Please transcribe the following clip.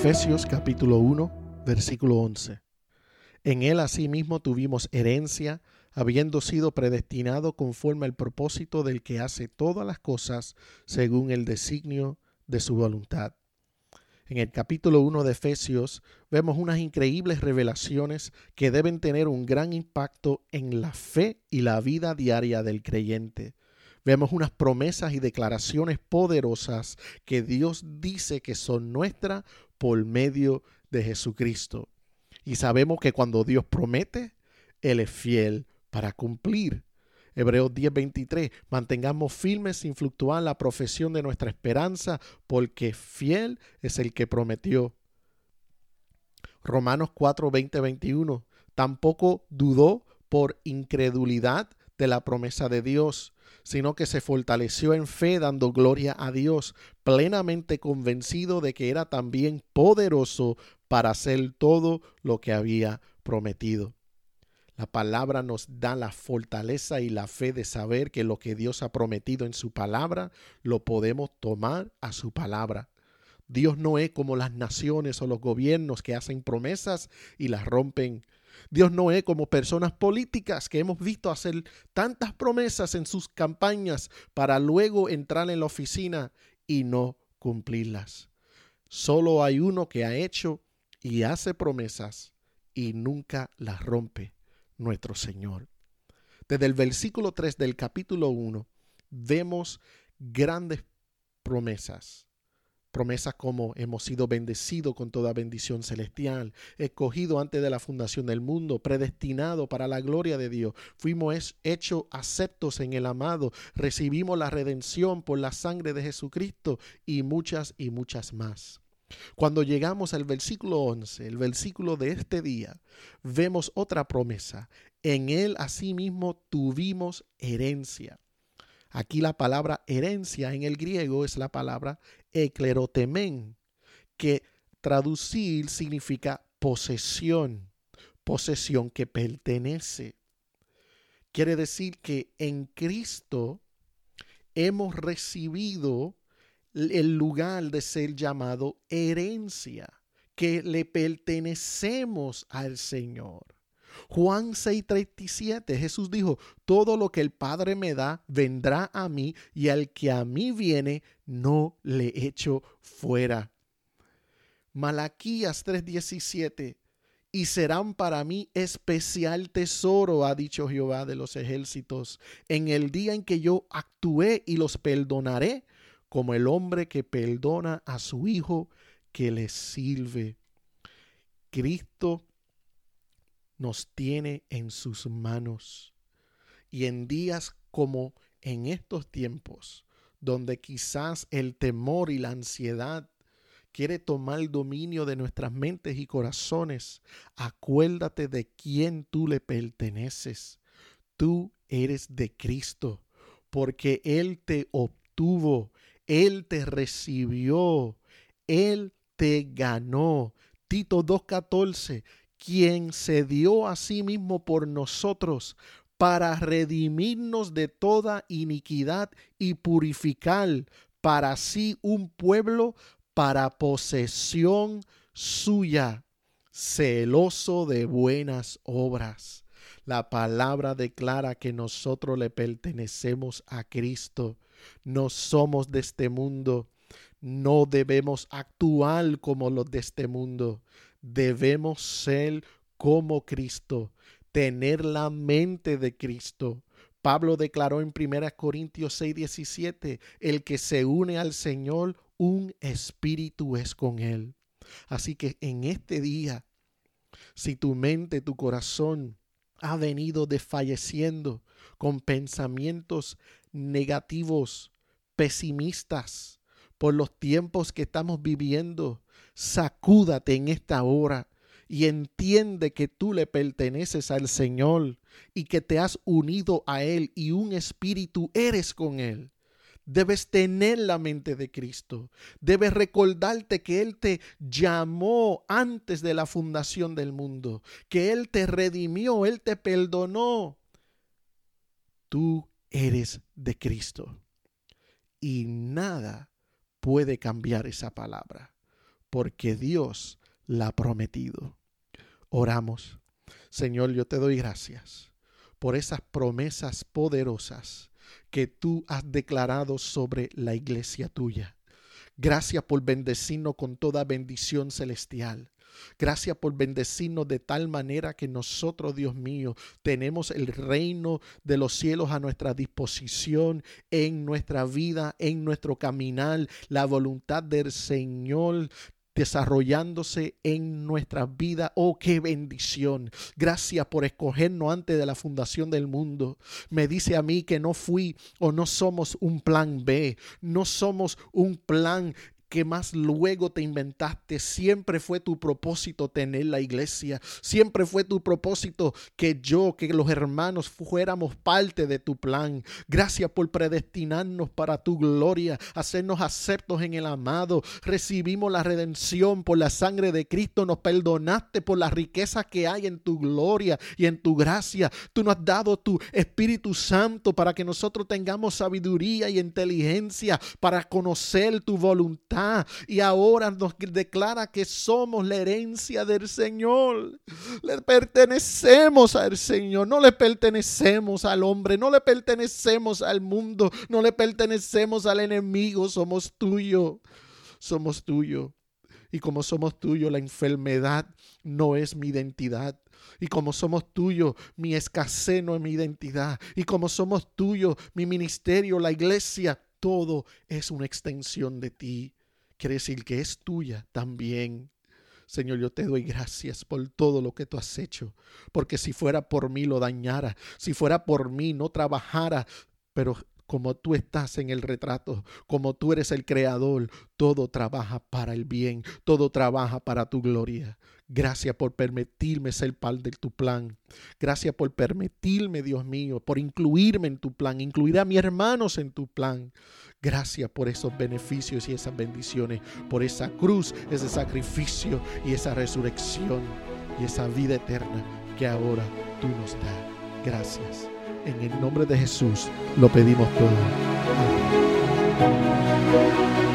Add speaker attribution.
Speaker 1: Efesios capítulo 1, versículo 11. En él asimismo tuvimos herencia, habiendo sido predestinado conforme al propósito del que hace todas las cosas según el designio de su voluntad. En el capítulo 1 de Efesios vemos unas increíbles revelaciones que deben tener un gran impacto en la fe y la vida diaria del creyente. Vemos unas promesas y declaraciones poderosas que Dios dice que son nuestras por medio de Jesucristo. Y sabemos que cuando Dios promete, Él es fiel para cumplir. Hebreos 10:23, mantengamos firmes sin fluctuar la profesión de nuestra esperanza, porque fiel es el que prometió. Romanos 4:20, 21, tampoco dudó por incredulidad de la promesa de Dios, sino que se fortaleció en fe dando gloria a Dios, plenamente convencido de que era también poderoso para hacer todo lo que había prometido. La palabra nos da la fortaleza y la fe de saber que lo que Dios ha prometido en su palabra lo podemos tomar a su palabra. Dios no es como las naciones o los gobiernos que hacen promesas y las rompen Dios no es como personas políticas que hemos visto hacer tantas promesas en sus campañas para luego entrar en la oficina y no cumplirlas. Solo hay uno que ha hecho y hace promesas y nunca las rompe, nuestro Señor. Desde el versículo 3 del capítulo 1 vemos grandes promesas Promesas como hemos sido bendecidos con toda bendición celestial, escogido antes de la fundación del mundo, predestinado para la gloria de Dios, fuimos hechos aceptos en el amado, recibimos la redención por la sangre de Jesucristo y muchas y muchas más. Cuando llegamos al versículo 11, el versículo de este día, vemos otra promesa. En él asimismo tuvimos herencia. Aquí la palabra herencia en el griego es la palabra eclerotemen, que traducir significa posesión, posesión que pertenece. Quiere decir que en Cristo hemos recibido el lugar de ser llamado herencia, que le pertenecemos al Señor. Juan 6:37, Jesús dijo, todo lo que el Padre me da vendrá a mí y al que a mí viene no le echo fuera. Malaquías 3:17, y serán para mí especial tesoro, ha dicho Jehová de los ejércitos, en el día en que yo actué y los perdonaré, como el hombre que perdona a su hijo que le sirve. Cristo nos tiene en sus manos. Y en días como en estos tiempos, donde quizás el temor y la ansiedad quiere tomar dominio de nuestras mentes y corazones, acuérdate de quién tú le perteneces. Tú eres de Cristo, porque Él te obtuvo, Él te recibió, Él te ganó. Tito 2.14, quien se dio a sí mismo por nosotros para redimirnos de toda iniquidad y purificar para sí un pueblo para posesión suya, celoso de buenas obras. La palabra declara que nosotros le pertenecemos a Cristo, no somos de este mundo, no debemos actuar como los de este mundo, debemos ser como Cristo, tener la mente de Cristo. Pablo declaró en 1 Corintios 6, 17, el que se une al Señor, un espíritu es con él. Así que en este día, si tu mente, tu corazón ha venido desfalleciendo con pensamientos negativos, pesimistas, por los tiempos que estamos viviendo, sacúdate en esta hora y entiende que tú le perteneces al Señor y que te has unido a Él y un espíritu eres con Él. Debes tener la mente de Cristo. Debes recordarte que Él te llamó antes de la fundación del mundo, que Él te redimió, Él te perdonó. Tú eres de Cristo. Y nada puede cambiar esa palabra porque Dios la ha prometido. Oramos. Señor, yo te doy gracias por esas promesas poderosas que tú has declarado sobre la iglesia tuya. Gracias por bendecirnos con toda bendición celestial. Gracias por bendecirnos de tal manera que nosotros, Dios mío, tenemos el reino de los cielos a nuestra disposición en nuestra vida, en nuestro caminar, la voluntad del Señor desarrollándose en nuestra vida. Oh, qué bendición. Gracias por escogernos antes de la fundación del mundo. Me dice a mí que no fui o no somos un plan B, no somos un plan que más luego te inventaste. Siempre fue tu propósito tener la iglesia. Siempre fue tu propósito que yo, que los hermanos fuéramos parte de tu plan. Gracias por predestinarnos para tu gloria, hacernos aceptos en el amado. Recibimos la redención por la sangre de Cristo. Nos perdonaste por las riquezas que hay en tu gloria y en tu gracia. Tú nos has dado tu Espíritu Santo para que nosotros tengamos sabiduría y inteligencia para conocer tu voluntad y ahora nos declara que somos la herencia del Señor. Le pertenecemos al Señor, no le pertenecemos al hombre, no le pertenecemos al mundo, no le pertenecemos al enemigo, somos tuyo, somos tuyo. Y como somos tuyo, la enfermedad no es mi identidad. Y como somos tuyo, mi escasez no es mi identidad. Y como somos tuyo, mi ministerio, la iglesia, todo es una extensión de ti quiere decir que es tuya también. Señor, yo te doy gracias por todo lo que tú has hecho, porque si fuera por mí lo dañara, si fuera por mí no trabajara, pero como tú estás en el retrato, como tú eres el creador, todo trabaja para el bien, todo trabaja para tu gloria. Gracias por permitirme ser parte de tu plan. Gracias por permitirme, Dios mío, por incluirme en tu plan, incluir a mis hermanos en tu plan. Gracias por esos beneficios y esas bendiciones, por esa cruz, ese sacrificio y esa resurrección y esa vida eterna que ahora tú nos das. Gracias. En el nombre de Jesús lo pedimos todo. Amén.